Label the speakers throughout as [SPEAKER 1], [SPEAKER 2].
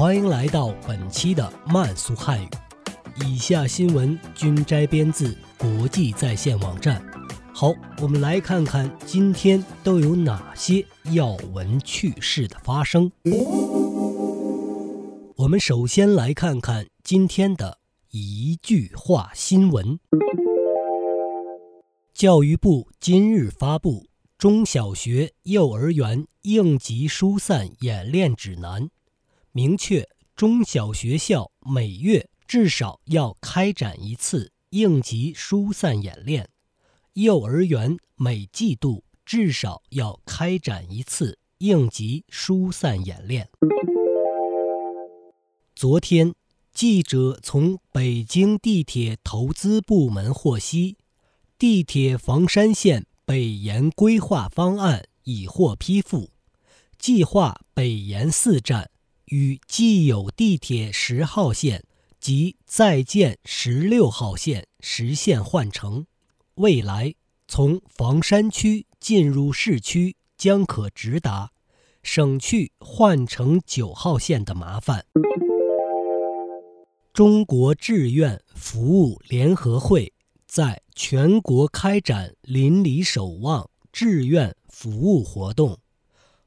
[SPEAKER 1] 欢迎来到本期的慢速汉语。以下新闻均摘编自国际在线网站。好，我们来看看今天都有哪些要闻趣事的发生。我们首先来看看今天的一句话新闻。教育部今日发布。中小学、幼儿园应急疏散演练指南明确，中小学校每月至少要开展一次应急疏散演练，幼儿园每季度至少要开展一次应急疏散演练。昨天，记者从北京地铁投资部门获悉，地铁房山线。北延规划方案已获批复，计划北延四站与既有地铁十号线及在建十六号线实现换乘。未来从房山区进入市区将可直达，省去换乘九号线的麻烦。中国志愿服务联合会。在全国开展邻里守望志愿服务活动，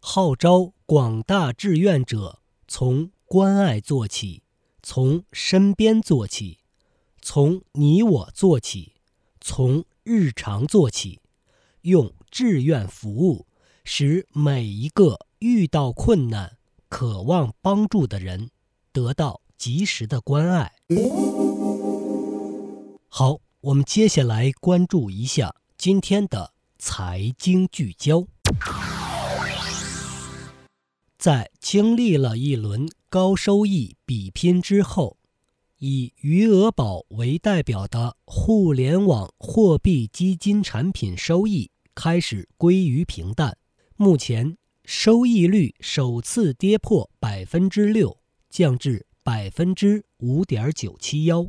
[SPEAKER 1] 号召广大志愿者从关爱做起，从身边做起，从你我做起，从日常做起，用志愿服务使每一个遇到困难、渴望帮助的人得到及时的关爱。好。我们接下来关注一下今天的财经聚焦。在经历了一轮高收益比拼之后，以余额宝为代表的互联网货币基金产品收益开始归于平淡。目前，收益率首次跌破百分之六，降至百分之五点九七幺。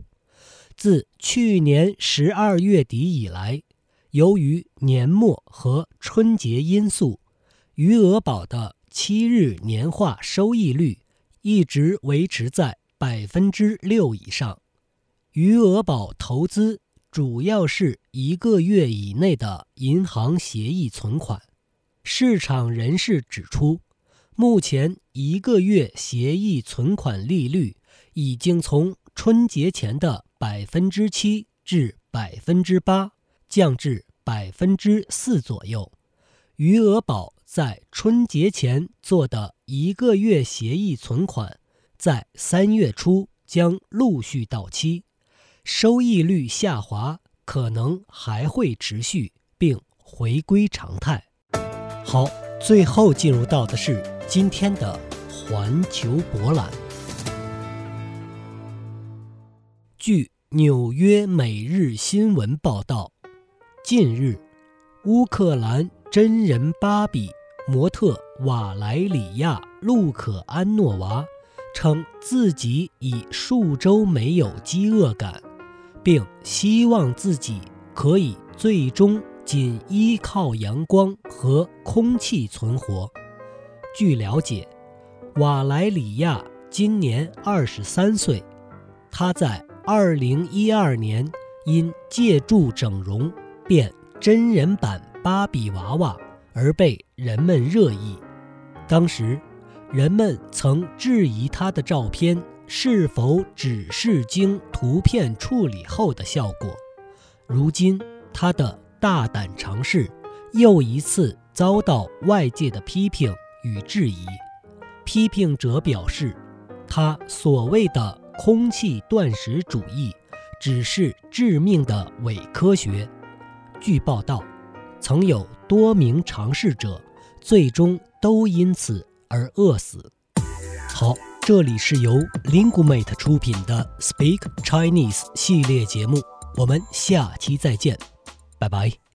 [SPEAKER 1] 自去年十二月底以来，由于年末和春节因素，余额宝的七日年化收益率一直维持在百分之六以上。余额宝投资主要是一个月以内的银行协议存款。市场人士指出，目前一个月协议存款利率已经从春节前的。百分之七至百分之八，降至百分之四左右。余额宝在春节前做的一个月协议存款，在三月初将陆续到期，收益率下滑可能还会持续，并回归常态。好，最后进入到的是今天的环球博览。据纽约每日新闻报道，近日，乌克兰真人芭比模特瓦莱里亚·路可安诺娃称自己已数周没有饥饿感，并希望自己可以最终仅依靠阳光和空气存活。据了解，瓦莱里亚今年二十三岁，她在。二零一二年，因借助整容变真人版芭比娃娃而被人们热议。当时，人们曾质疑他的照片是否只是经图片处理后的效果。如今，他的大胆尝试又一次遭到外界的批评与质疑。批评者表示，他所谓的。空气断食主义只是致命的伪科学。据报道，曾有多名尝试者最终都因此而饿死。好，这里是由 Lingumate 出品的 Speak Chinese 系列节目，我们下期再见，拜拜。